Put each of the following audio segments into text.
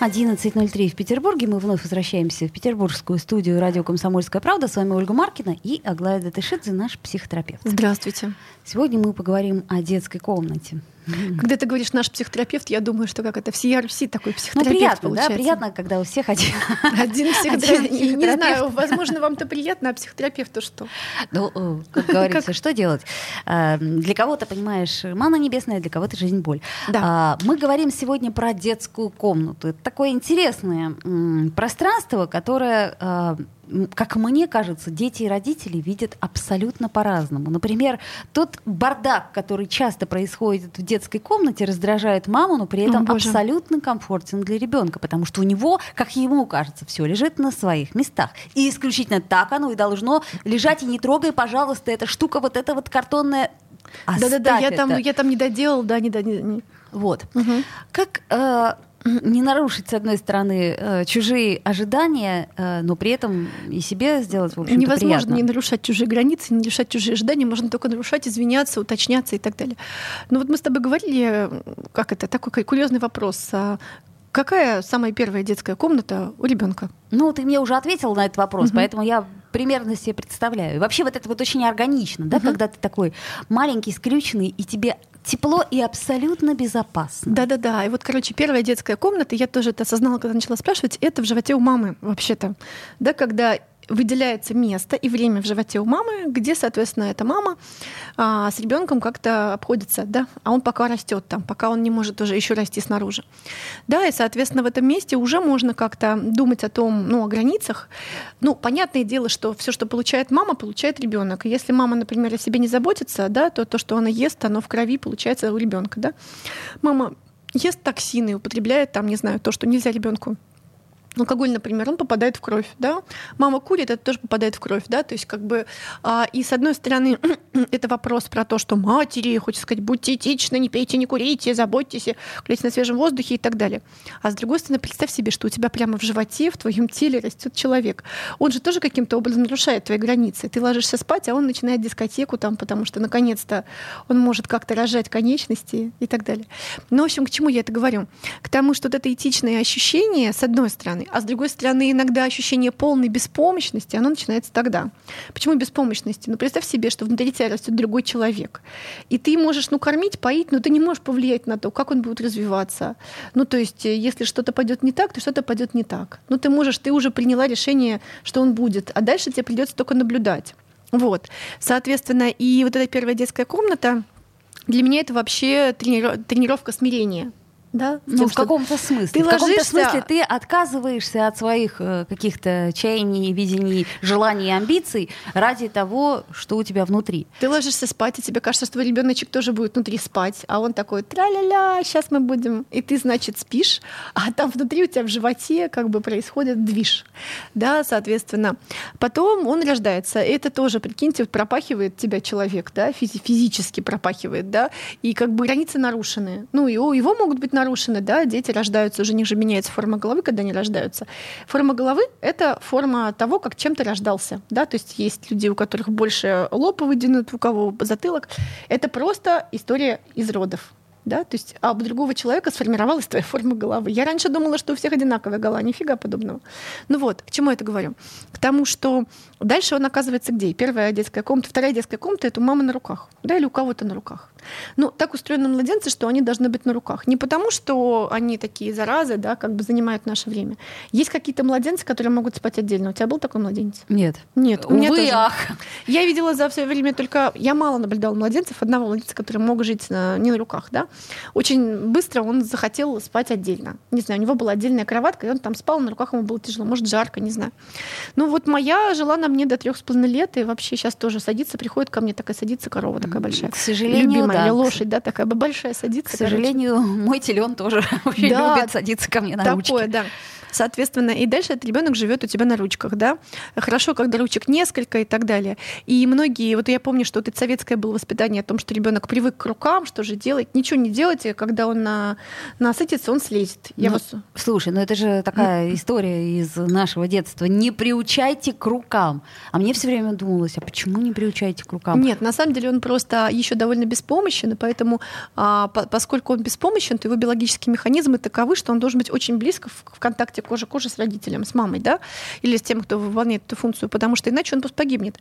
11.03 в Петербурге. Мы вновь возвращаемся в петербургскую студию радио «Комсомольская правда». С вами Ольга Маркина и Аглая Датышидзе, наш психотерапевт. Здравствуйте. Сегодня мы поговорим о детской комнате. Когда ты говоришь наш психотерапевт, я думаю, что как это всей Руси такой Ну, психотерапевт приятно, получается. да? Приятно, когда у всех один. Один психотерапевт. Один Не- знаю, возможно, вам-то приятно, а психотерапевту что? Ну, как говорится, что делать? Э, Для кого-то, понимаешь, мана небесная, для кого-то жизнь боль. Да. А, Мы говорим сегодня про детскую комнату. Это такое интересное пространство, которое, а, как мне кажется, дети и родители видят абсолютно по-разному. Например, тот бардак, который часто происходит в детской комнате, раздражает маму, но при О, этом Боже. абсолютно комфортен для ребенка, потому что у него, как ему кажется, все лежит на своих местах. И исключительно так оно и должно лежать. И не трогай, пожалуйста, эта штука, вот эта вот картонная. Да-да-да, я там, я там не доделал, да, не доделал. Вот. Как э, не нарушить, с одной стороны, э, чужие ожидания, э, но при этом и себе сделать, в общем-то, Невозможно приятно. не нарушать чужие границы, не нарушать чужие ожидания, можно только нарушать, извиняться, уточняться и так далее. Но вот мы с тобой говорили, э, как это, такой курьезный вопрос. Какая самая первая детская комната у ребенка? Ну, ты мне уже ответил на этот вопрос, Мгм. поэтому я примерно себе представляю. И вообще вот это вот очень органично, да, Мгм. когда ты такой маленький, скрюченный, и тебе тепло и абсолютно безопасно. Да-да-да. И вот, короче, первая детская комната, я тоже это осознала, когда начала спрашивать, это в животе у мамы вообще-то. Да, когда выделяется место и время в животе у мамы, где, соответственно, эта мама а, с ребенком как-то обходится, да, а он пока растет там, пока он не может уже еще расти снаружи. Да, и, соответственно, в этом месте уже можно как-то думать о том, ну, о границах. Ну, понятное дело, что все, что получает мама, получает ребенок. Если мама, например, о себе не заботится, да, то то, что она ест, оно в крови получается у ребенка, да. Мама ест токсины, употребляет там, не знаю, то, что нельзя ребенку алкоголь, например, он попадает в кровь, да. Мама курит, это тоже попадает в кровь, да. То есть как бы а, и с одной стороны это вопрос про то, что матери, хочется сказать, будьте этичны, не пейте, не курите, заботьтесь, гуляйте на свежем воздухе и так далее. А с другой стороны, представь себе, что у тебя прямо в животе, в твоем теле растет человек. Он же тоже каким-то образом нарушает твои границы. Ты ложишься спать, а он начинает дискотеку там, потому что наконец-то он может как-то рожать конечности и так далее. Ну, в общем, к чему я это говорю? К тому, что вот это этичное ощущение, с одной стороны, а с другой стороны, иногда ощущение полной беспомощности, оно начинается тогда. Почему беспомощности? Ну, представь себе, что внутри тебя растет другой человек. И ты можешь, ну, кормить, поить, но ты не можешь повлиять на то, как он будет развиваться. Ну, то есть, э, если что-то пойдет не так, то что-то пойдет не так. Ну, ты можешь, ты уже приняла решение, что он будет, а дальше тебе придется только наблюдать. Вот. Соответственно, и вот эта первая детская комната, для меня это вообще тренировка смирения. Да, Ну, тем, в каком-то смысле. ты в каком-то смысле ты отказываешься от своих э, каких-то чаяний, видений, желаний и амбиций ради того, что у тебя внутри. Ты ложишься спать, и тебе кажется, что твой ребеночек тоже будет внутри спать, а он такой тра-ля-ля, сейчас мы будем. И ты, значит, спишь, а там внутри у тебя в животе как бы происходит движ. Да, соответственно. Потом он рождается. И это тоже, прикиньте, пропахивает тебя человек, да, физи- физически пропахивает, да, и как бы границы нарушены. Ну, и его могут быть нарушены, да, дети рождаются, уже у них же меняется форма головы, когда они рождаются. Форма головы — это форма того, как чем ты рождался, да, то есть есть люди, у которых больше лоб выдвинут, у кого затылок. Это просто история из родов. Да? То есть, а у другого человека сформировалась твоя форма головы. Я раньше думала, что у всех одинаковая голова, нифига подобного. Ну вот, к чему я это говорю? К тому, что дальше он оказывается где? Первая детская комната, вторая детская комната — это у мамы на руках, да, или у кого-то на руках. Ну, так устроены младенцы, что они должны быть на руках. Не потому, что они такие заразы, да, как бы занимают наше время. Есть какие-то младенцы, которые могут спать отдельно. У тебя был такой младенец? Нет. Нет, у меня Увы, тоже. ах. Я видела за все время только... Я мало наблюдала младенцев, одного младенца, который мог жить на- не на руках, да. Очень быстро он захотел спать отдельно. Не знаю, у него была отдельная кроватка, и он там спал, на руках ему было тяжело, может, жарко, не знаю. Ну вот моя жила на мне до трех с половиной лет, и вообще сейчас тоже садится, приходит ко мне, такая садится корова такая большая. К сожалению, Любимая, да. лошадь, да, такая большая К садится. сожалению, мой телен тоже очень Да, любит садиться ко мне на ручки. Такое, да. Соответственно, и дальше этот ребенок живет у тебя на ручках, да. Хорошо, когда ручек несколько и так далее. И многие, вот я помню, что вот это советское было воспитание о том, что ребенок привык к рукам, что же делать, ничего не делайте, когда он на, насытится, он слезет. Я ну, вас... Слушай, ну это же такая история из нашего детства. Не приучайте к рукам. А мне все время думалось, а почему не приучаете к рукам? Нет, на самом деле он просто еще довольно беспомощен, и поэтому, а, по, поскольку он беспомощен, то его биологические механизмы таковы, что он должен быть очень близко в, в контакте кожи кожи с родителем, с мамой, да, или с тем, кто выполняет эту функцию, потому что иначе он просто погибнет.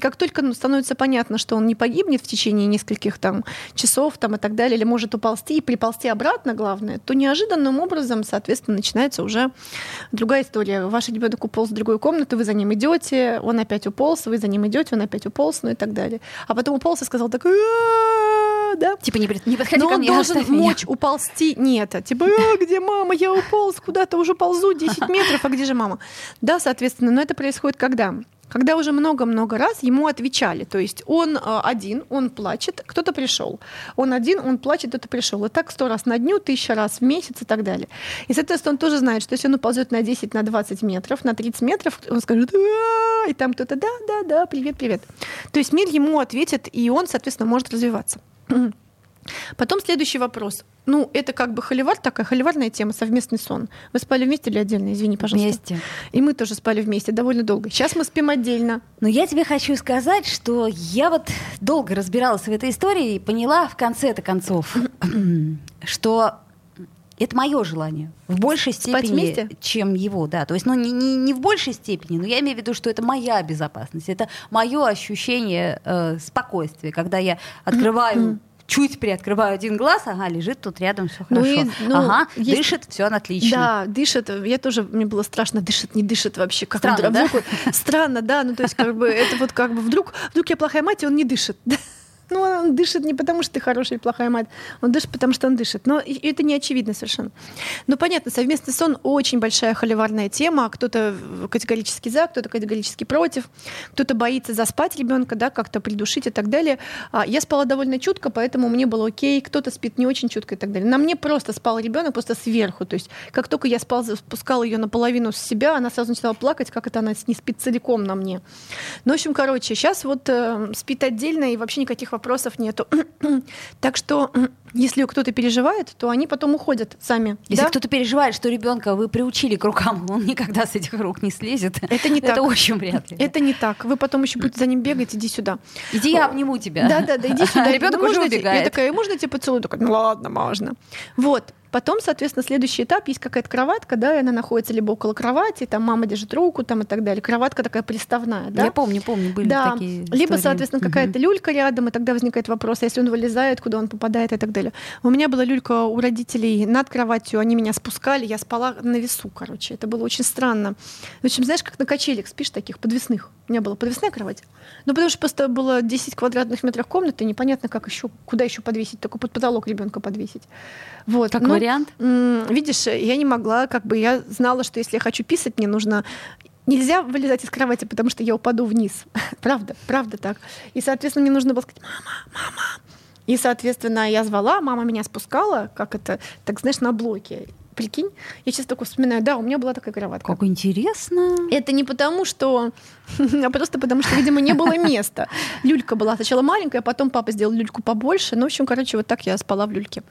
Как только ну, становится понятно, что он не погибнет в течение нескольких там часов там и так далее, или может уползти и приползти обратно, главное, то неожиданным образом, соответственно, начинается уже другая история. Ваш ребенок уполз в другую комнату, вы за ним идете, он опять уполз, вы за ним идете, он опять уполз, ну и так далее. А потом уполз и сказал так, да. Типа не, не подходи Но ко он должен мочь уползти. Нет, а типа, а, где мама? Я уполз куда-то, уже ползу 10 метров, а где же мама? Да, соответственно, но это происходит когда? когда уже много-много раз ему отвечали. То есть он э, один, он плачет, кто-то пришел. Он один, он плачет, кто-то пришел. И так сто раз на дню, тысяча раз в месяц и так далее. И, соответственно, он тоже знает, что если он уползет на 10, на 20 метров, на 30 метров, он скажет, и там кто-то, да, да, да, привет, привет. То есть мир ему ответит, и он, соответственно, может развиваться. Потом следующий вопрос. Ну, это как бы холивар, такая холиварная тема, совместный сон. Вы спали вместе или отдельно? Извини, пожалуйста. Вместе. И мы тоже спали вместе довольно долго. Сейчас мы спим отдельно. Но я тебе хочу сказать, что я вот долго разбиралась в этой истории и поняла в конце-то концов, что это мое желание. В большей степени, чем его, да. То есть, ну, не, не, не в большей степени, но я имею в виду, что это моя безопасность. Это мое ощущение э, спокойствия, когда я открываю чуть приоткрываю один глаз, ага, лежит тут рядом, все ну хорошо. Ну, и, ну, ага, есть... дышит, все отлично. Да, дышит. Я тоже, мне было страшно, дышит, не дышит вообще. Как Странно, он, да? Вдруг, странно, да, ну то есть как бы это вот как бы вдруг, вдруг я плохая мать, и он не дышит. Ну, он дышит не потому, что ты хорошая или плохая мать, он дышит, потому что он дышит. Но это не очевидно совершенно. Ну, понятно, совместный сон очень большая холиварная тема. Кто-то категорически за, кто-то категорически против, кто-то боится заспать ребенка, да, как-то придушить и так далее. А я спала довольно чутко, поэтому мне было окей. Кто-то спит не очень чутко и так далее. На мне просто спал ребенок просто сверху. То есть, как только я спал, спускала ее наполовину с себя, она сразу начала плакать, как это она не спит целиком на мне. Ну, в общем, короче, сейчас вот э, спит отдельно и вообще никаких вопросов вопросов нету. так что, если кто-то переживает, то они потом уходят сами. Если да? кто-то переживает, что ребенка вы приучили к рукам, он никогда с этих рук не слезет. Это не так. Это очень вряд ли. Это не так. Вы потом еще будете за ним бегать, иди сюда. Иди, я обниму тебя. Да, да, да, иди сюда. Ребенок уже убегает. Я такая, можно тебе поцелуй? Такая, ну ладно, можно. Вот. Потом, соответственно, следующий этап есть какая-то кроватка, да, и она находится либо около кровати, там мама держит руку, там и так далее. Кроватка такая приставная, да. Я помню, помню, были да. такие. Либо, соответственно, какая-то люлька рядом, и тогда возникает вопрос, а если он вылезает, куда он попадает и так далее. У меня была люлька у родителей над кроватью, они меня спускали, я спала на весу, короче. Это было очень странно. В общем, знаешь, как на качелях спишь таких подвесных. У меня была подвесная кровать. Ну, потому что просто было 10 квадратных метров комнаты, непонятно, как еще, куда еще подвесить, только под потолок ребенка подвесить. Вот. Как ну, вариант? Видишь, я не могла, как бы я знала, что если я хочу писать, мне нужно нельзя вылезать из кровати, потому что я упаду вниз. правда, правда так. И, соответственно, мне нужно было сказать, мама, мама. И, соответственно, я звала, мама меня спускала, как это, так знаешь, на блоке. Прикинь, я сейчас только вспоминаю, да, у меня была такая кроватка. Как интересно. Это не потому, что... а просто потому, что, видимо, не было места. Люлька была сначала маленькая, потом папа сделал люльку побольше. Ну, в общем, короче, вот так я спала в люльке.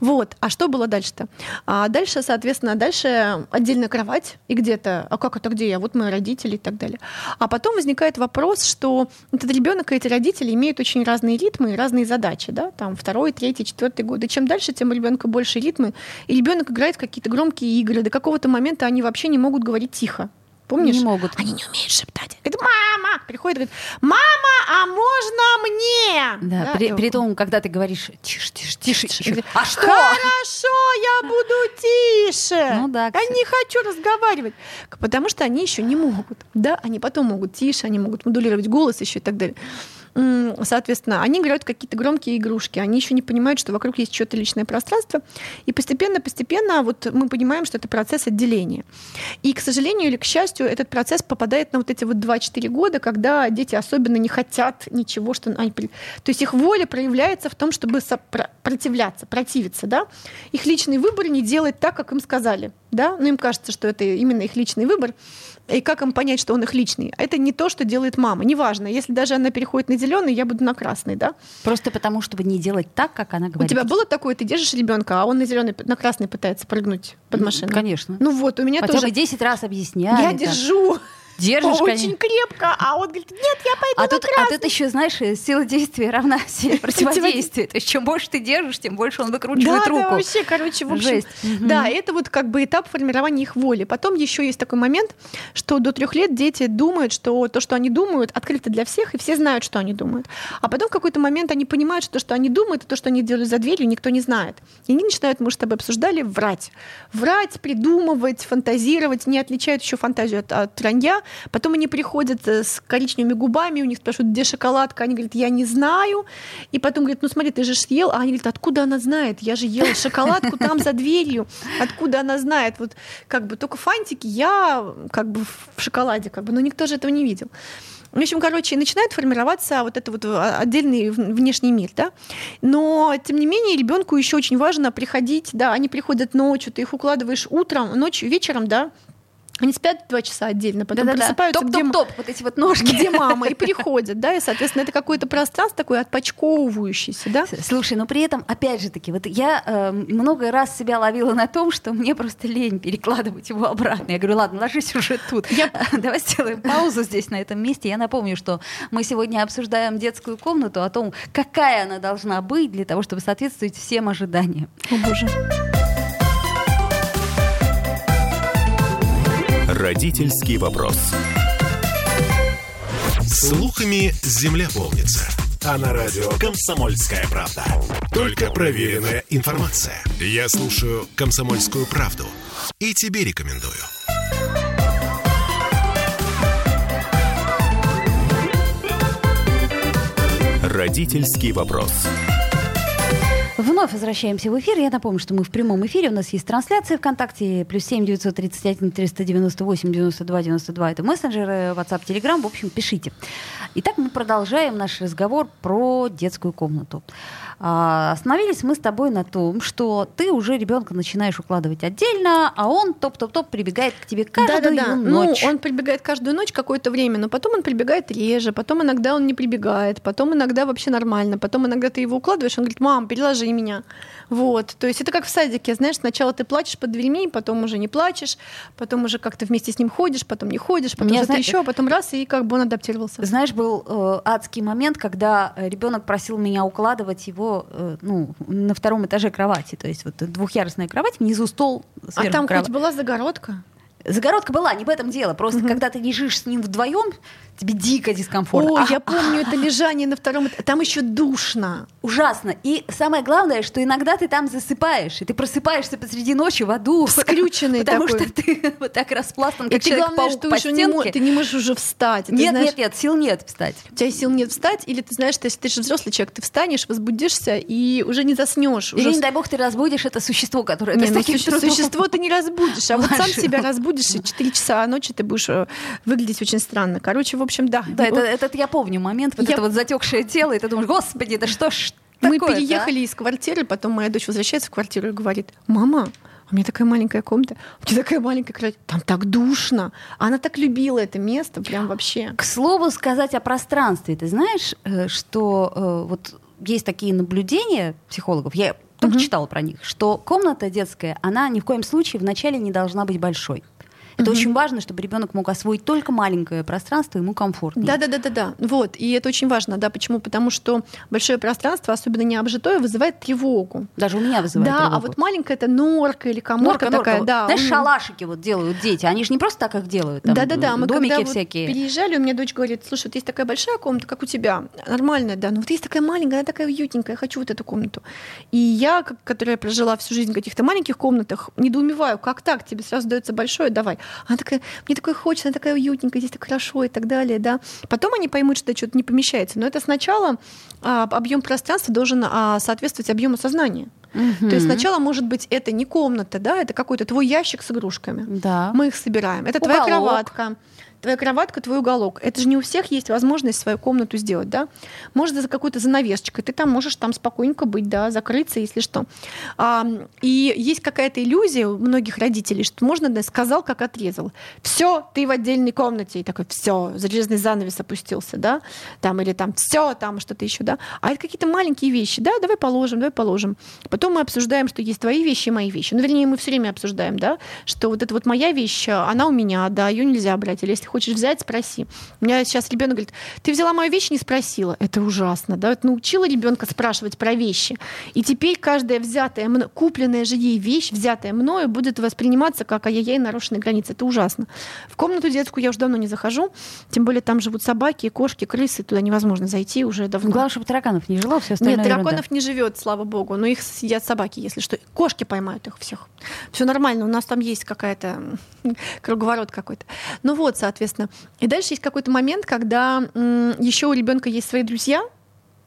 Вот. А что было дальше-то? А дальше, соответственно, дальше отдельная кровать и где-то, а как это где я? Вот мои родители и так далее. А потом возникает вопрос, что этот ребенок и эти родители имеют очень разные ритмы и разные задачи, да, там второй, третий, четвертый год. И чем дальше, тем у ребенка больше ритмы. И ребенок играет в какие-то громкие игры. До какого-то момента они вообще не могут говорить тихо. Помнишь? Не могут. Они не умеют шептать. Говорит, мама! Приходит, говорит, мама, а можно мне? Да, да при, при том, когда ты говоришь, тише, тише, тише, тише. А что? Хорошо, я буду тише. Ну да. Я не хочу разговаривать. Потому что они еще не могут. Да, они потом могут тише, они могут модулировать голос еще и так далее. Соответственно, они играют какие-то громкие игрушки, они еще не понимают, что вокруг есть что-то личное пространство, и постепенно-постепенно вот мы понимаем, что это процесс отделения. И, к сожалению или к счастью, этот процесс попадает на вот эти вот 2-4 года, когда дети особенно не хотят ничего, что они... То есть их воля проявляется в том, чтобы сопротивляться, противиться, да? Их личный выбор не делать так, как им сказали, да? Но им кажется, что это именно их личный выбор. И как им понять, что он их личный? Это не то, что делает мама. Неважно, если даже она переходит на зеленый, я буду на красный, да? Просто потому, чтобы не делать так, как она говорит. У тебя было такое, ты держишь ребенка, а он на зеленый, на красный пытается прыгнуть под машину? Конечно. Ну вот, у меня Хотя тоже. бы 10 раз объясняю. Я держу. Держишь, Очень крепко, а он говорит, нет, я пойду а на тут, красный. А тут еще, знаешь, сила действия равна силе противодействия. То есть чем больше ты держишь, тем больше он выкручивает да, руку. Да, вообще, короче, в общем, Жесть. да, это вот как бы этап формирования их воли. Потом еще есть такой момент, что до трех лет дети думают, что то, что они думают, открыто для всех, и все знают, что они думают. А потом в какой-то момент они понимают, что то, что они думают, и то, что они делают за дверью, никто не знает. И они начинают, мы с тобой обсуждали, врать. Врать, придумывать, фантазировать, не отличают еще фантазию от, от вранья. Потом они приходят приходят с коричневыми губами, у них спрашивают, где шоколадка, они говорят, я не знаю. И потом говорят, ну смотри, ты же съел. А они говорят, откуда она знает? Я же ела шоколадку там за дверью. Откуда она знает? Вот как бы только фантики, я как бы в шоколаде, как бы, но никто же этого не видел. В общем, короче, начинает формироваться вот это вот отдельный внешний мир, да. Но, тем не менее, ребенку еще очень важно приходить, да, они приходят ночью, ты их укладываешь утром, ночью, вечером, да, они спят два часа отдельно, потом Да-да-да. просыпаются, топ, где, топ, топ, вот эти вот ножки. где мама, и приходят, да, и, соответственно, это какое-то пространство такое отпочковывающееся, да. Слушай, но при этом, опять же таки, вот я э, много раз себя ловила на том, что мне просто лень перекладывать его обратно. Я говорю, ладно, ложись уже тут. Я... Давай сделаем паузу здесь, на этом месте. Я напомню, что мы сегодня обсуждаем детскую комнату, о том, какая она должна быть для того, чтобы соответствовать всем ожиданиям. О, боже. Родительский вопрос. Слухами земля полнится. А на радио «Комсомольская правда». Только проверенная информация. Я слушаю «Комсомольскую правду» и тебе рекомендую. Родительский вопрос. Вновь возвращаемся в эфир. Я напомню, что мы в прямом эфире. У нас есть трансляция ВКонтакте. Плюс семь девятьсот тридцать один триста девяносто восемь девяносто два девяносто два. Это мессенджеры, WhatsApp, Telegram. В общем, пишите. Итак, мы продолжаем наш разговор про детскую комнату. А, остановились мы с тобой на том, что ты уже ребенка начинаешь укладывать отдельно, а он топ-топ-топ прибегает к тебе каждую да, да, да. ночь. Ну, он прибегает каждую ночь какое-то время, но потом он прибегает реже, потом иногда он не прибегает, потом иногда вообще нормально, потом иногда ты его укладываешь, он говорит, мам, переложи меня. Вот. То есть это как в садике, знаешь, сначала ты плачешь под дверьми, потом уже не плачешь, потом уже как-то вместе с ним ходишь, потом не ходишь, потом что-то зна... еще, потом раз, и как бы он адаптировался. Знаешь, был э, адский момент, когда ребенок просил меня укладывать его э, ну, на втором этаже кровати. То есть вот двухъярусная кровать, внизу стол, А там кровать. хоть была загородка? Загородка была, не в этом дело. Просто угу. когда ты лежишь с ним вдвоем, тебе дико дискомфортно. Ой, а, я помню это лежание на втором этаже. Там еще душно. Ужасно. И самое главное, что иногда ты там засыпаешь, и ты просыпаешься посреди ночи в аду. Скрюченный потому, такой. что ты вот так распластан, как и ты главное, что по стенке. Не можешь, ты не можешь уже встать. Нет, знаешь, нет, нет, сил нет встать. У тебя сил нет встать, или ты знаешь, если ты же взрослый человек, ты встанешь, возбудишься и уже не заснешь. Или, уже... не дай бог, ты разбудишь это существо, которое не, ты ну, суще... Существо ты не разбудишь, а вот сам себя разбудишь, и 4 часа ночи ты будешь э, выглядеть очень странно. Короче, в общем, да. Да, это, этот я помню момент, вот Я- это вот затекшее тело, и ты думаешь, господи, да что ж Мы такое-то, а?» переехали из квартиры, потом моя дочь возвращается в квартиру и говорит, мама, у меня такая маленькая комната, у меня такая маленькая кровать, там так душно. Она так любила это место, прям вообще. К слову сказать о пространстве. Ты знаешь, э, что э, вот есть такие наблюдения психологов, я только Мгм. читала про них, что комната детская, она ни в коем случае вначале не должна быть большой. Это Мгм. очень важно, чтобы ребенок мог освоить только маленькое пространство, ему комфортно. Да, да, да, да, да. Вот. И это очень важно, да. Почему? Потому что большое пространство, особенно необжитое, вызывает тревогу. Даже у меня вызывает да, тревогу. а вот маленькая это норка или коморка Норка, такая, норка. да. Знаешь, он- шалашики вот делают дети. Они же не просто так их делают. там, Да-да-да, мы домики когда вот всякие. переезжали, у меня дочь говорит, слушай, вот есть такая большая комната, как у тебя, нормальная, да, но вот есть такая маленькая, она такая уютненькая, я хочу вот эту комнату. И я, которая прожила всю жизнь в каких-то маленьких комнатах, недоумеваю, как так, тебе сразу дается большое, давай. Она такая, мне такое хочется, она такая уютненькая, здесь так хорошо и так далее, да. Потом они поймут, что что-то не помещается. Но это сначала а, объем пространства должен а, соответствовать объему сознания. Угу. То есть сначала, может быть, это не комната, да, это какой-то твой ящик с игрушками. Да. Мы их собираем. Это Уголок. твоя кроватка твоя кроватка, твой уголок. Это же не у всех есть возможность свою комнату сделать, да? Может, за какой-то занавесочкой, ты там можешь там спокойненько быть, да, закрыться, если что. А, и есть какая-то иллюзия у многих родителей, что можно, да, сказал, как отрезал. Все, ты в отдельной комнате. И такой, все, железный занавес опустился, да? Там, или там, все, там что-то еще, да? А это какие-то маленькие вещи, да, давай положим, давай положим. Потом мы обсуждаем, что есть твои вещи и мои вещи. Ну, вернее, мы все время обсуждаем, да, что вот эта вот моя вещь, она у меня, да, ее нельзя брать. Или если хочешь взять, спроси. У меня сейчас ребенок говорит, ты взяла мою вещь, не спросила. Это ужасно, да? Это научила ребенка спрашивать про вещи. И теперь каждая взятая, купленная же ей вещь, взятая мною, будет восприниматься как ай-яй-яй, нарушенные границы. Это ужасно. В комнату детскую я уже давно не захожу, тем более там живут собаки, кошки, крысы, туда невозможно зайти уже давно. Главное, чтобы тараканов не жило, все остальное Нет, тараканов ерунда. не живет, слава богу, но их съедят собаки, если что. Кошки поймают их всех. Все нормально, у нас там есть какая-то круговорот какой-то. Ну вот, соответственно. И дальше есть какой-то момент, когда еще у ребенка есть свои друзья,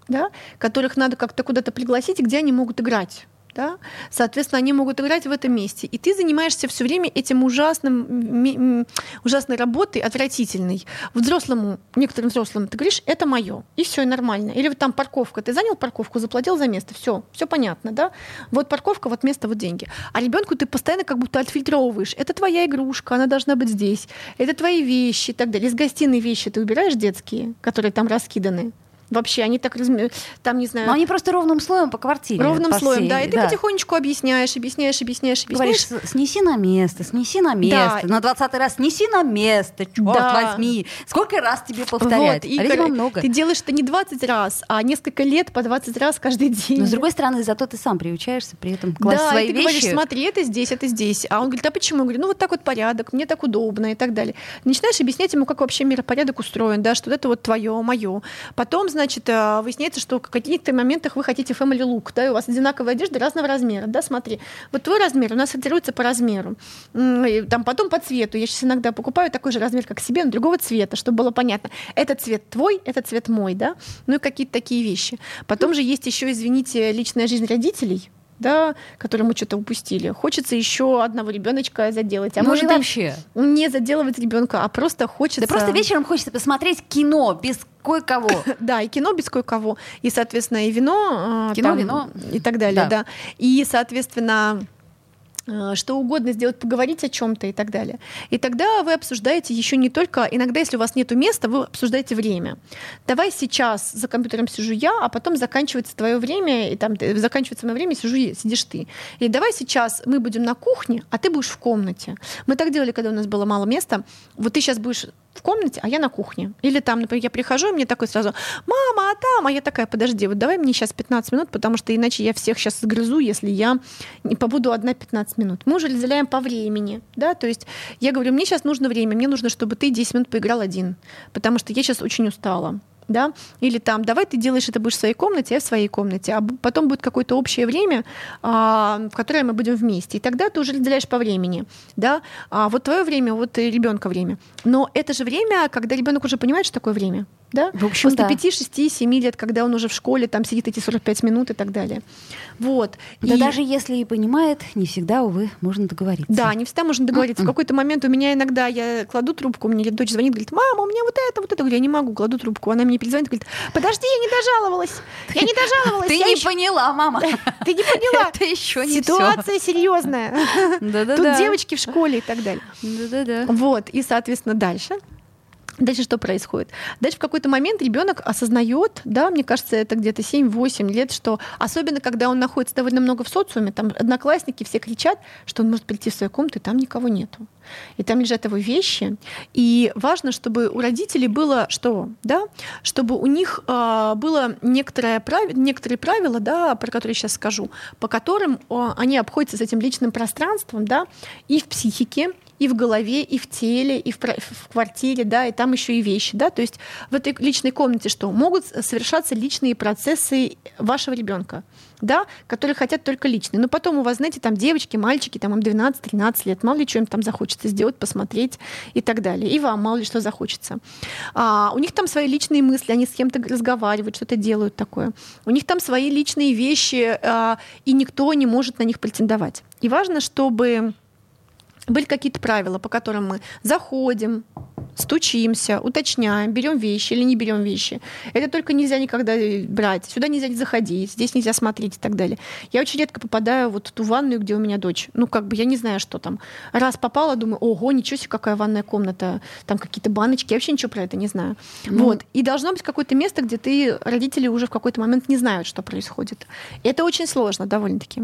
да, которых надо как-то куда-то пригласить, где они могут играть да? Соответственно, они могут играть в этом месте. И ты занимаешься все время этим ужасным, ужасной работой, отвратительной. Взрослому, некоторым взрослым ты говоришь, это мое, и все, нормально. Или вот там парковка, ты занял парковку, заплатил за место, все, все понятно, да? Вот парковка, вот место, вот деньги. А ребенку ты постоянно как будто отфильтровываешь. Это твоя игрушка, она должна быть здесь. Это твои вещи и так далее. Из гостиной вещи ты убираешь детские, которые там раскиданы. Вообще, они так разм... там, не знаю... Но они просто ровным слоем по квартире. Ровным по слоем, всей, да. И ты да. потихонечку объясняешь, объясняешь, объясняешь, объясняешь. Говоришь, снеси на место, снеси на место. Да. На двадцатый раз снеси на место, черт да. возьми. Сколько раз тебе повторять? Вот, и, а видимо, много. Ты делаешь это не 20 раз, а несколько лет по 20 раз каждый день. Но с другой стороны, зато ты сам приучаешься при этом класть да, свои и ты вещи. говоришь, смотри, это здесь, это здесь. А он говорит, а почему? Я говорю, ну вот так вот порядок, мне так удобно и так далее. Начинаешь объяснять ему, как вообще миропорядок устроен, да, что это вот твое, мое. Потом, значит, э, выясняется, выясняется, что в каких-то моментах вы хотите family look, да, и у вас одинаковая одежда разного размера, да, смотри, вот твой размер у нас сортируется по размеру, и там потом по цвету, я сейчас иногда покупаю такой же размер, как себе, но другого цвета, чтобы было понятно, этот цвет твой, этот цвет мой, да, ну и какие-то такие вещи. Потом же есть еще, извините, личная жизнь родителей, да, который мы что-то упустили. Хочется еще одного ребеночка заделать. А ну может вообще не заделывать ребенка, а просто хочется. Да просто вечером хочется посмотреть кино без кое-кого. Да, и кино без кое-кого. И, соответственно, и вино. А, кино, там, вино. И так далее, да. да. И, соответственно, что угодно сделать, поговорить о чем-то и так далее. И тогда вы обсуждаете еще не только, иногда, если у вас нет места, вы обсуждаете время. Давай сейчас за компьютером сижу я, а потом заканчивается твое время, и там заканчивается мое время, сижу, сидишь ты. И давай сейчас мы будем на кухне, а ты будешь в комнате. Мы так делали, когда у нас было мало места. Вот ты сейчас будешь в комнате, а я на кухне. Или там, например, я прихожу, и мне такой сразу, мама, а там? А я такая, подожди, вот давай мне сейчас 15 минут, потому что иначе я всех сейчас сгрызу, если я не побуду одна 15 минут. Мы уже разделяем по времени, да, то есть я говорю, мне сейчас нужно время, мне нужно, чтобы ты 10 минут поиграл один, потому что я сейчас очень устала да, или там, давай ты делаешь это будешь в своей комнате, я в своей комнате, а потом будет какое-то общее время, а, в которое мы будем вместе, и тогда ты уже разделяешь по времени, да, а вот твое время, вот ребенка время, но это же время, когда ребенок уже понимает, что такое время, да? В общем, После да. 5, 6, 7 лет, когда он уже в школе, там сидит эти 45 минут и так далее. Вот. Да и... даже если и понимает, не всегда, увы, можно договориться. Да, не всегда можно договориться. Mm-mm. В какой-то момент у меня иногда я кладу трубку, мне дочь звонит, говорит, мама, у меня вот это, вот это. Я говорю, я не могу, кладу трубку. Она мне перезвонит, говорит, подожди, я не дожаловалась. Я не дожаловалась. Ты не поняла, мама. Ты не поняла. Это еще не Ситуация серьезная. Тут девочки в школе и так далее. Да-да-да. Вот. И, соответственно, дальше Дальше что происходит? Дальше в какой-то момент ребенок осознает, да, мне кажется, это где-то 7-8 лет, что особенно когда он находится довольно много в социуме, там одноклассники все кричат, что он может прийти в свою комнату, и там никого нету. И там лежат его вещи. И важно, чтобы у родителей было что? Да? Чтобы у них э, было некоторое прави, некоторые правила, да, про которые я сейчас скажу, по которым э, они обходятся с этим личным пространством да, и в психике, и в голове, и в теле, и в, в квартире, да, и там еще и вещи, да, то есть в этой личной комнате что? Могут совершаться личные процессы вашего ребенка да, которые хотят только личные. Но потом у вас, знаете, там девочки, мальчики, там им 12-13 лет, мало ли что им там захочется сделать, посмотреть и так далее. И вам мало ли что захочется. А, у них там свои личные мысли, они с кем-то разговаривают, что-то делают такое. У них там свои личные вещи, а, и никто не может на них претендовать. И важно, чтобы были какие-то правила, по которым мы заходим, стучимся, уточняем, берем вещи или не берем вещи. Это только нельзя никогда брать. Сюда нельзя не заходить, здесь нельзя смотреть и так далее. Я очень редко попадаю вот в ту ванную, где у меня дочь. Ну, как бы я не знаю, что там. Раз попала, думаю, ого, ничего себе, какая ванная комната, там какие-то баночки, я вообще ничего про это не знаю. Ну... Вот. И должно быть какое-то место, где ты, родители уже в какой-то момент не знают, что происходит. Это очень сложно довольно-таки.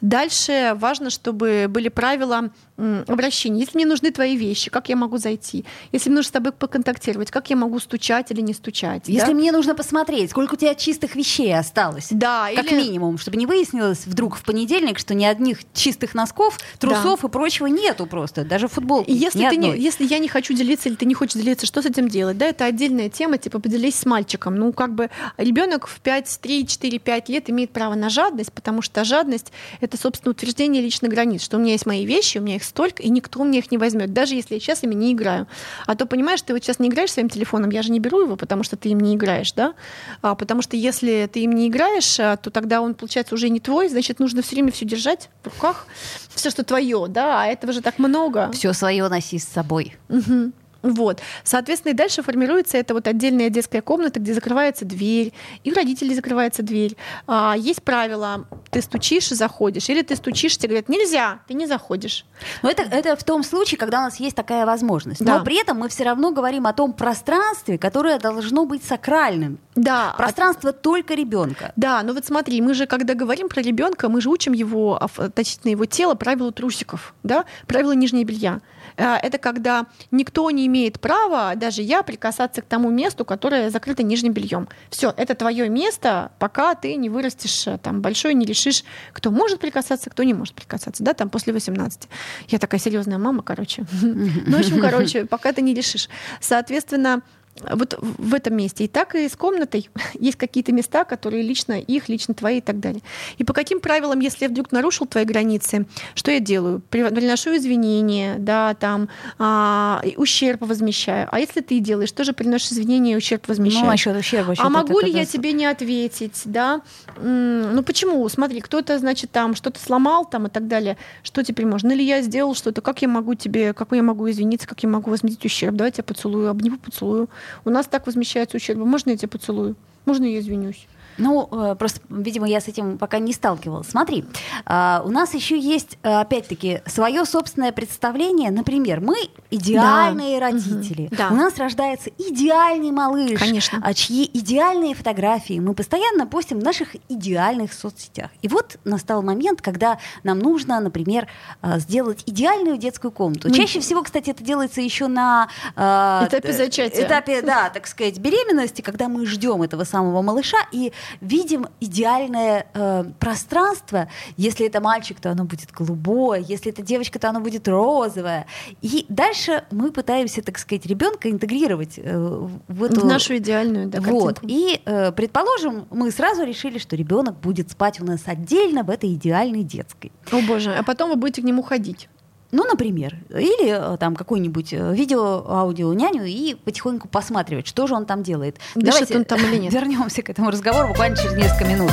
Дальше важно, чтобы были правила обращения. Если мне нужны твои вещи, как я могу зайти? Если мне нужно с тобой поконтактировать, как я могу стучать или не стучать? Если да? мне нужно посмотреть, сколько у тебя чистых вещей осталось. Да, как или... минимум, чтобы не выяснилось вдруг в понедельник, что ни одних чистых носков, трусов да. и прочего нету просто, даже футболки. Если, ты не, если я не хочу делиться или ты не хочешь делиться, что с этим делать? Да, это отдельная тема, типа поделись с мальчиком. Ну, как бы ребенок в 5, 3, 4, 5 лет имеет право на жадность, потому что жадность — это, собственно, утверждение личных границ, что у меня есть мои вещи, у меня их столько, и никто мне их не возьмет, даже если я сейчас ими не играю. А то, понимаешь, ты вот сейчас не играешь своим телефоном, я же не беру его, потому что ты им не играешь, да? А, потому что если ты им не играешь, а, то тогда он, получается, уже не твой, значит, нужно все время все держать в руках, все, что твое, да, а этого же так много. Все свое носи с собой. Угу. Вот. Соответственно, и дальше формируется это вот отдельная детская комната, где закрывается дверь, и у родителей закрывается дверь. А, есть правила, ты стучишь и заходишь, или ты стучишь, тебе говорят, нельзя, ты не заходишь. Но это, это в том случае, когда у нас есть такая возможность. Да. Но при этом мы все равно говорим о том пространстве, которое должно быть сакральным. Да. Пространство от... только ребенка. Да, но вот смотри, мы же, когда говорим про ребенка, мы же учим его относительно его тела правила трусиков, да, правила нижнего белья. А, это когда никто не имеет права, даже я, прикасаться к тому месту, которое закрыто нижним бельем. Все, это твое место, пока ты не вырастешь э, там большой, не решишь, кто может прикасаться, кто не может прикасаться, да, там после 18. Я такая серьезная мама, короче. Ну, в общем, короче, пока ты не решишь. Соответственно, вот в этом месте. И так и с комнатой есть какие-то места, которые лично их, лично твои и так далее. И по каким правилам, если я вдруг нарушил твои границы, что я делаю? Приношу извинения, да, там а, ущерб возмещаю. А если ты делаешь, тоже приносишь извинения и ущерб возмещаешь. Ну, насчет ущерба. А могу ли я тебе не ответить, да? Ну почему? Смотри, кто-то, значит, там что-то сломал там и так далее. Что теперь можно? Или я сделал что-то, как я могу тебе, как я могу извиниться, как я могу возместить ущерб? Давайте я поцелую, обниму, поцелую. У нас так возмещается ущерб. Можно я тебя поцелую? Можно я извинюсь? Ну, э, просто, видимо, я с этим пока не сталкивалась. Смотри, а, у нас еще есть, э, опять-таки, свое собственное представление. Например, мы идеальные да. родители. Угу. Да. У нас рождается идеальный малыш, Конечно. А чьи идеальные фотографии мы постоянно постим в наших идеальных соцсетях. И вот настал момент, когда нам нужно, например, э, сделать идеальную детскую комнату. Мы... Чаще всего, кстати, это делается еще на этапе зачатия. Этапе, да, так сказать, беременности, когда мы ждем этого самого малыша и видим идеальное э, пространство. Если это мальчик, то оно будет голубое, если это девочка, то оно будет розовое. И дальше мы пытаемся, так сказать, ребенка интегрировать э, в эту... В нашу идеальную, да, Вот. И, э, предположим, мы сразу решили, что ребенок будет спать у нас отдельно в этой идеальной детской. О боже, а потом вы будете к нему ходить. Ну, например, или э, там какой-нибудь э, видео, аудио няню и потихоньку посматривать, что же он там делает. Дышит Давайте он там или нет. вернемся к этому разговору буквально через несколько минут.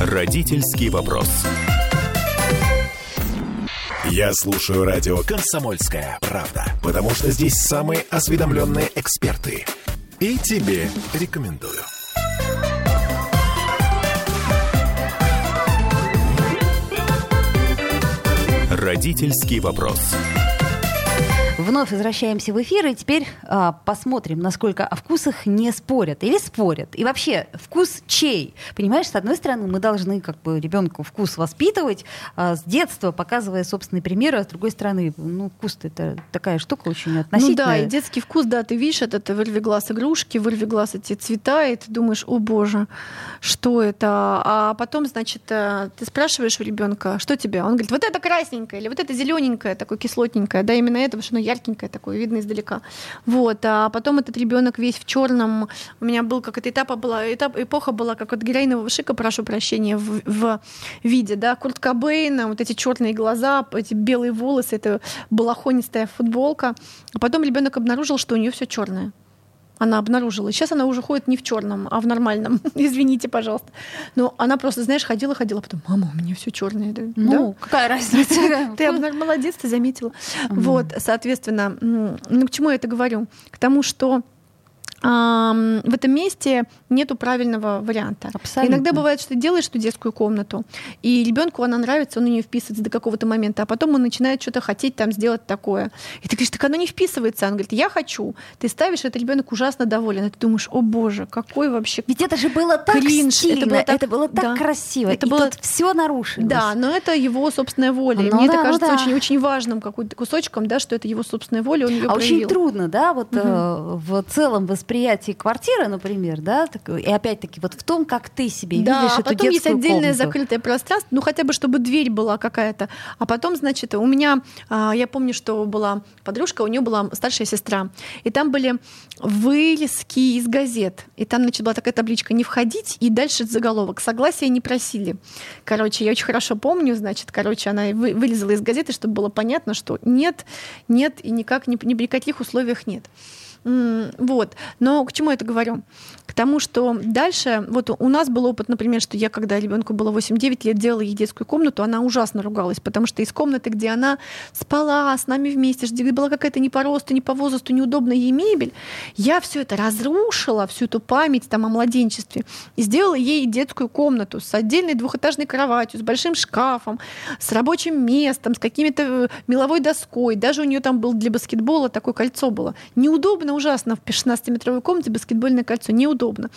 Родительский вопрос. Я слушаю радио «Комсомольская правда», потому что здесь самые осведомленные эксперты. И тебе рекомендую. Родительский вопрос. Вновь возвращаемся в эфир, и теперь а, посмотрим, насколько о вкусах не спорят или спорят. И вообще, вкус чей? Понимаешь, с одной стороны, мы должны как бы ребенку вкус воспитывать а, с детства, показывая собственные примеры, а с другой стороны, ну, вкус это такая штука очень относительная. Ну да, и детский вкус, да, ты видишь, это, это вырви глаз игрушки, вырви глаз эти цвета, и ты думаешь, о боже, что это? А потом, значит, э, ты спрашиваешь у ребенка, что тебе? Он говорит, вот это красненькое, или вот это зелененькое, такое кислотненькое, да, именно это, потому что оно яркенькое такое, видно издалека. Вот, а потом этот ребенок весь в черном. У меня был как это этапа была, этап, эпоха была, как от героинового шика, прошу прощения, в, в виде, да, Курт Кобейна, вот эти черные глаза, эти белые волосы, это балахонистая футболка. А потом ребенок обнаружил, что у нее все черное она обнаружила. Сейчас она уже ходит не в черном, а в нормальном. Извините, пожалуйста. Но она просто, знаешь, ходила, ходила, потом, мама, у меня все черное. Ну, да? какая разница? Ты молодец, ты заметила. Вот, соответственно, ну к чему я это говорю? К тому, что в этом месте нету правильного варианта. Абсолютно. Иногда бывает, что ты делаешь эту детскую комнату, и ребенку она нравится, он в нее вписывается до какого-то момента, а потом он начинает что-то хотеть там сделать такое. И ты говоришь, так оно не вписывается. Он говорит, я хочу. Ты ставишь, этот ребенок ужасно доволен. И ты думаешь, о боже, какой вообще Ведь это же было так кринж. стильно, это было так, это было так да. красиво. Это и было все нарушилось. Да, но это его собственная воля. Ну, Мне да, это кажется ну, да. очень, очень важным какой-то кусочком, да, что это его собственная воля, он ее а проявил. очень трудно, да, вот угу. э, в целом восприятие восприятии квартиры, например, да, так, и опять-таки вот в том, как ты себе да, видишь а эту потом есть отдельное комнату. закрытое пространство, ну хотя бы чтобы дверь была какая-то, а потом, значит, у меня, а, я помню, что была подружка, у нее была старшая сестра, и там были вырезки из газет, и там, значит, была такая табличка «Не входить», и дальше заголовок «Согласия не просили». Короче, я очень хорошо помню, значит, короче, она вылезала из газеты, чтобы было понятно, что нет, нет и никак, ни, ни при каких условиях нет. Вот. Но к чему я это говорю? К тому, что дальше, вот у нас был опыт, например, что я, когда ребенку было 8-9 лет, делала ей детскую комнату, она ужасно ругалась, потому что из комнаты, где она спала с нами вместе, где была какая-то не по росту, не по возрасту, неудобная ей мебель, я все это разрушила, всю эту память там о младенчестве, и сделала ей детскую комнату с отдельной двухэтажной кроватью, с большим шкафом, с рабочим местом, с какими-то э, меловой доской. Даже у нее там был для баскетбола такое кольцо было. Неудобно совершенно ужасно в 16-метровой комнате баскетбольное кольцо. Неудобно.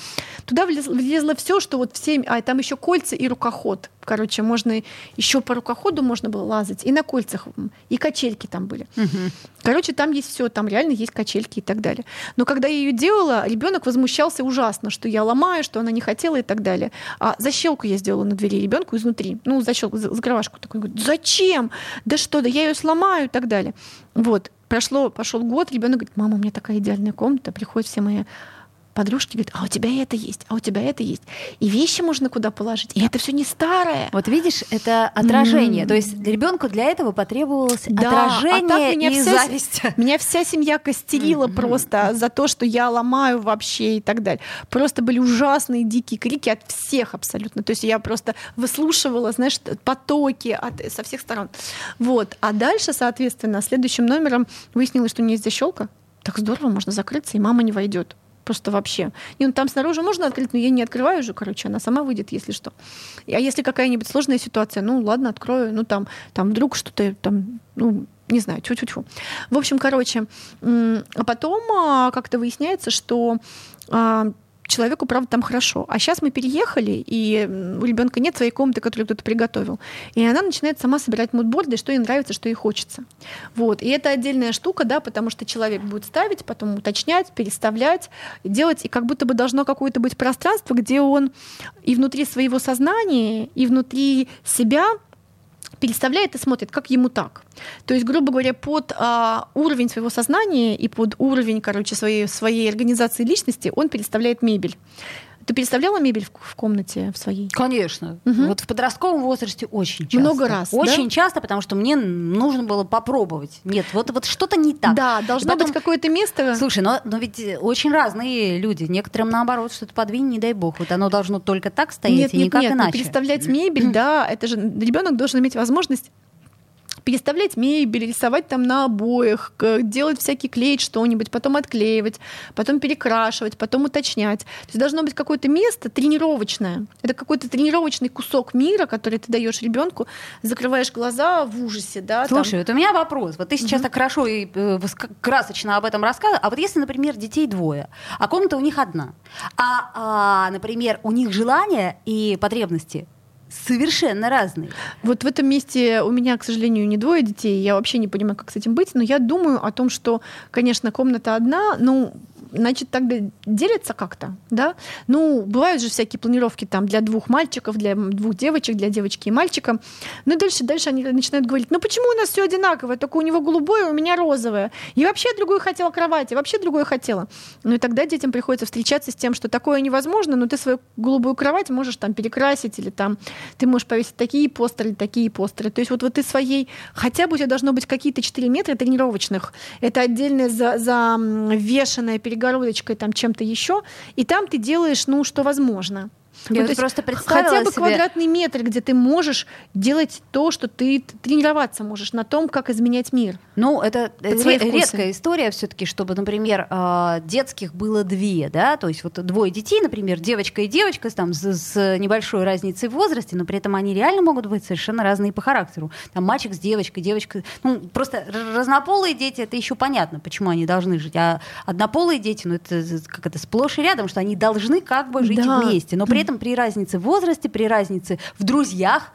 Туда влезло, влезло все, что вот все... А там еще кольца и рукоход. Короче, можно еще по рукоходу можно было лазать, и на кольцах, и качельки там были. Угу. Короче, там есть все, там реально есть качельки и так далее. Но когда я ее делала, ребенок возмущался ужасно, что я ломаю, что она не хотела и так далее. А защелку я сделала на двери ребенку изнутри. Ну, защелку, закрывашку такой. Говорит, зачем? Да что, да я ее сломаю и так далее. Вот. Прошло, пошел год, ребенок говорит, мама, у меня такая идеальная комната, приходят все мои подружки говорят, а у тебя это есть, а у тебя это есть. И вещи можно куда положить. И это все не старое. Вот видишь, это отражение. Mm. То есть ребенку для этого потребовалось да, отражение а меня и вся, зависть. Меня вся семья костерила mm-hmm. просто за то, что я ломаю вообще и так далее. Просто были ужасные дикие крики от всех абсолютно. То есть я просто выслушивала, знаешь, потоки от, со всех сторон. Вот. А дальше, соответственно, следующим номером выяснилось, что у нее есть защелка. Так здорово, можно закрыться, и мама не войдет. Просто вообще. И он там снаружи можно открыть, но я не открываю уже, короче, она сама выйдет, если что. А если какая-нибудь сложная ситуация, ну ладно, открою, ну там, там вдруг что-то там, ну, не знаю, тьфу-тьфу-тьфу. В общем, короче, а потом а, как-то выясняется, что а, человеку, правда, там хорошо. А сейчас мы переехали, и у ребенка нет своей комнаты, которую кто-то приготовил. И она начинает сама собирать мудборды, что ей нравится, что ей хочется. Вот. И это отдельная штука, да, потому что человек будет ставить, потом уточнять, переставлять, делать, и как будто бы должно какое-то быть пространство, где он и внутри своего сознания, и внутри себя переставляет и смотрит, как ему так. То есть, грубо говоря, под а, уровень своего сознания и под уровень, короче, своей, своей организации личности он переставляет мебель. Ты переставляла мебель в, в комнате в своей? Конечно. Угу. Вот в подростковом возрасте очень часто. Много раз. Очень да? часто, потому что мне нужно было попробовать. Нет, вот, вот что-то не так. Да, должно потом... быть какое-то место. Слушай, но, но ведь очень разные люди. Некоторым наоборот, что-то подвинь, не дай бог. Вот оно должно только так стоять нет, и нет, никак нет, иначе. Переставлять мебель, да, это же ребенок должен иметь возможность переставлять мебель, рисовать там на обоях, делать всякий клеить что-нибудь, потом отклеивать, потом перекрашивать, потом уточнять. То есть должно быть какое-то место тренировочное. Это какой-то тренировочный кусок мира, который ты даешь ребенку, закрываешь глаза в ужасе, да. Слушай, там. вот у меня вопрос. Вот ты сейчас угу. так хорошо и э, красочно об этом рассказываешь. А вот если, например, детей двое, а комната у них одна, а, а например, у них желания и потребности совершенно разные. Вот в этом месте у меня, к сожалению, не двое детей. Я вообще не понимаю, как с этим быть. Но я думаю о том, что, конечно, комната одна, ну, значит, тогда делятся как-то, да? Ну, бывают же всякие планировки там для двух мальчиков, для двух девочек, для девочки и мальчика. Ну и дальше, дальше они начинают говорить, ну почему у нас все одинаковое, только у него голубое, у меня розовое. И вообще другую хотела кровать, и вообще другое хотела. Ну и тогда детям приходится встречаться с тем, что такое невозможно, но ты свою голубую кровать можешь там перекрасить, или там ты можешь повесить такие постеры, такие постеры. То есть вот, вот ты своей, хотя бы у тебя должно быть какие-то 4 метра тренировочных, это отдельная за, за вешенная перегородка перегородочкой, там чем-то еще, и там ты делаешь, ну, что возможно. Я ну, вот просто представила хотя бы себе... квадратный метр, где ты можешь делать то, что ты тренироваться можешь на том, как изменять мир. Ну, это ре- редкая история все-таки, чтобы, например, а, детских было две, да, то есть вот двое детей, например, девочка и девочка там с, с небольшой разницей в возрасте, но при этом они реально могут быть совершенно разные по характеру. Там мальчик с девочкой, девочка, ну просто разнополые дети, это еще понятно, почему они должны жить, а однополые дети, ну это как это сплошь и рядом, что они должны как бы жить да. вместе, но при этом при разнице в возрасте, при разнице в друзьях,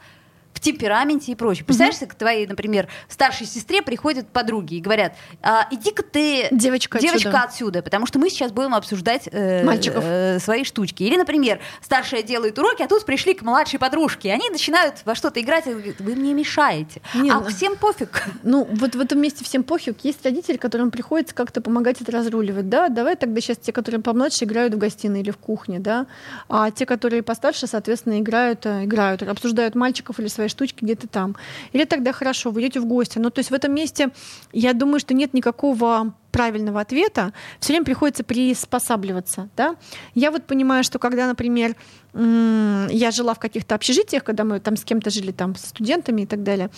темпераменте и прочее. Представляешь, mm-hmm. к твоей, например, старшей сестре приходят подруги и говорят, а, иди-ка ты, девочка, девочка отсюда. отсюда, потому что мы сейчас будем обсуждать э, Мальчиков. Э, свои штучки. Или, например, старшая делает уроки, а тут пришли к младшей подружке, и они начинают во что-то играть, и говорят, вы мне мешаете. Не, а ну, всем пофиг. Ну, вот в этом месте всем пофиг. Есть родители, которым приходится как-то помогать это разруливать. Да, давай тогда сейчас те, которые помладше, играют в гостиной или в кухне, да, а те, которые постарше, соответственно, играют, э, играют, обсуждают мальчиков или свои штучки где-то там. Или тогда хорошо, вы идете в гости. Ну, то есть в этом месте я думаю, что нет никакого правильного ответа, все время приходится приспосабливаться. Да? Я вот понимаю, что когда, например, я жила в каких-то общежитиях, когда мы там с кем-то жили, там, с студентами и так далее,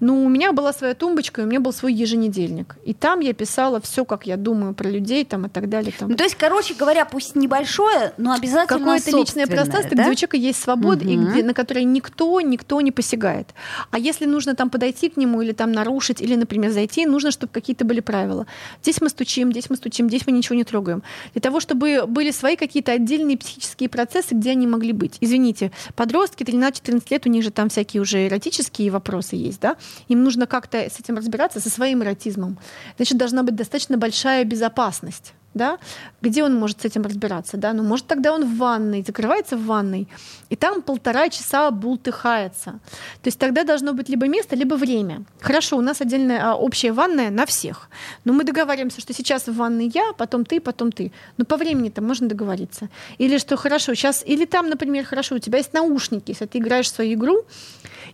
ну, у меня была своя тумбочка, и у меня был свой еженедельник. И там я писала все, как я думаю про людей там, и так далее. Там. Ну, то есть, короче говоря, пусть небольшое, но обязательно Какое-то личное пространство, да? где у человека есть свобода, угу. и где, на которое никто, никто не посягает. А если нужно там подойти к нему или там нарушить, или, например, зайти, нужно, чтобы какие-то были правила. Здесь мы стучим, здесь мы стучим, здесь мы ничего не трогаем. Для того, чтобы были свои какие-то отдельные психические процессы, где они могли быть. Извините, подростки 13-14 лет, у них же там всякие уже эротические вопросы есть, да? Им нужно как-то с этим разбираться, со своим эротизмом. Значит, должна быть достаточно большая безопасность да, где он может с этим разбираться, да, ну, может, тогда он в ванной, закрывается в ванной, и там полтора часа бултыхается. То есть тогда должно быть либо место, либо время. Хорошо, у нас отдельная а, общая ванная на всех, но мы договариваемся, что сейчас в ванной я, потом ты, потом ты. Но по времени-то можно договориться. Или что хорошо, сейчас, или там, например, хорошо, у тебя есть наушники, если ты играешь в свою игру,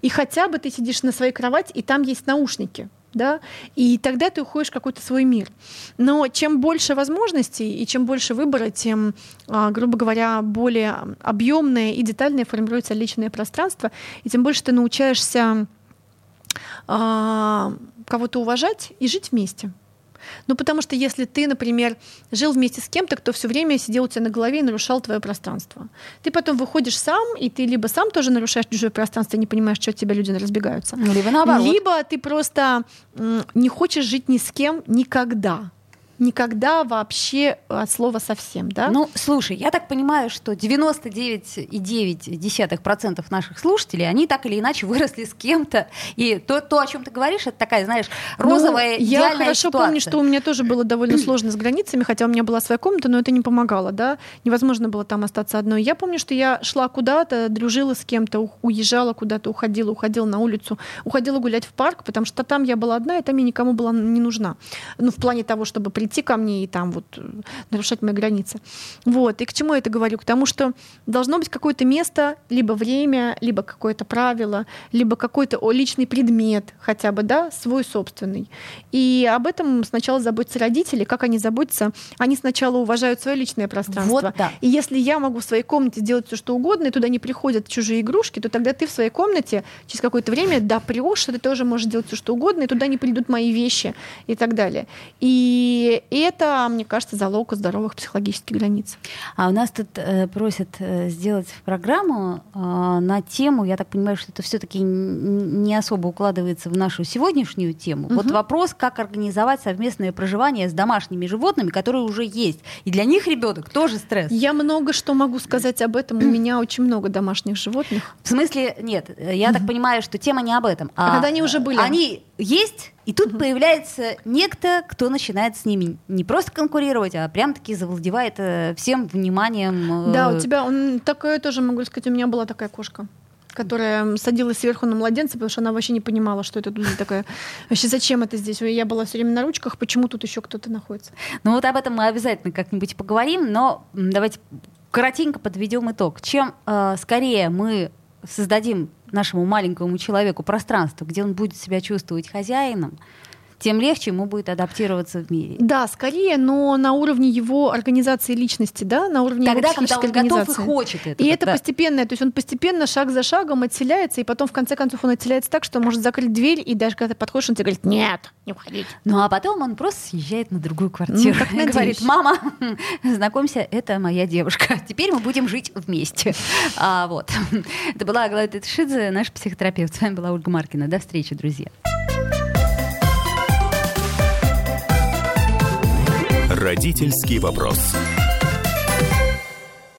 и хотя бы ты сидишь на своей кровати, и там есть наушники да, и тогда ты уходишь в какой-то свой мир. Но чем больше возможностей и чем больше выбора, тем, а, грубо говоря, более объемное и детальное формируется личное пространство, и тем больше ты научаешься а, кого-то уважать и жить вместе. Ну, потому что если ты, например, жил вместе с кем-то, кто все время сидел у тебя на голове и нарушал твое пространство, ты потом выходишь сам, и ты либо сам тоже нарушаешь чужое пространство и не понимаешь, что от тебя люди разбегаются. Ну, либо наоборот. Либо ты просто не хочешь жить ни с кем никогда никогда вообще от слова совсем, да? Ну, слушай, я так понимаю, что 99,9% наших слушателей, они так или иначе выросли с кем-то. И то, то о чем ты говоришь, это такая, знаешь, ну, розовая ну, Я хорошо ситуация. помню, что у меня тоже было довольно сложно с границами, хотя у меня была своя комната, но это не помогало, да? Невозможно было там остаться одной. Я помню, что я шла куда-то, дружила с кем-то, уезжала куда-то, уходила, уходила на улицу, уходила гулять в парк, потому что там я была одна, и там я никому была не нужна. Ну, в плане того, чтобы прийти идти ко мне и там вот э, нарушать мои границы. Вот. И к чему я это говорю? К тому, что должно быть какое-то место, либо время, либо какое-то правило, либо какой-то личный предмет хотя бы, да, свой собственный. И об этом сначала заботятся родители. Как они заботятся? Они сначала уважают свое личное пространство. Вот, да. И если я могу в своей комнате делать все, что угодно, и туда не приходят чужие игрушки, то тогда ты в своей комнате через какое-то время допрешь, что ты тоже можешь делать все, что угодно, и туда не придут мои вещи и так далее. И это, мне кажется, залог здоровых психологических границ. А у нас тут э, просят э, сделать программу э, на тему, я так понимаю, что это все-таки не особо укладывается в нашу сегодняшнюю тему. Угу. Вот вопрос, как организовать совместное проживание с домашними животными, которые уже есть. И для них ребенок тоже стресс. Я много что могу сказать об этом. У меня очень много домашних животных. В смысле, нет, я так понимаю, что тема не об этом. А, а когда они уже были? Они есть, и тут появляется некто, кто начинает с ними не просто конкурировать, а прям-таки завладевает э, всем вниманием. Э, да, у тебя он такое тоже могу сказать. У меня была такая кошка которая садилась сверху на младенца, потому что она вообще не понимала, что это тут такая. Вообще, зачем это здесь? Я была все время на ручках, почему тут еще кто-то находится? Ну вот об этом мы обязательно как-нибудь поговорим, но давайте коротенько подведем итог. Чем э, скорее мы создадим нашему маленькому человеку пространство, где он будет себя чувствовать хозяином, тем легче ему будет адаптироваться в мире. Да, скорее, но на уровне его организации личности, да, на уровне Тогда, его когда он готов и хочет это. И это да. постепенно, то есть он постепенно, шаг за шагом отселяется, и потом в конце концов он отселяется так, что может закрыть дверь, и даже когда ты подходишь, он тебе говорит, нет, не уходить. Ну а потом он просто съезжает на другую квартиру. Ну, и говорит, мама, знакомься, это моя девушка. Теперь мы будем жить вместе. А, вот. Это была Аглая Тетшидзе, наш психотерапевт. С вами была Ольга Маркина. До встречи, друзья. Родительский вопрос.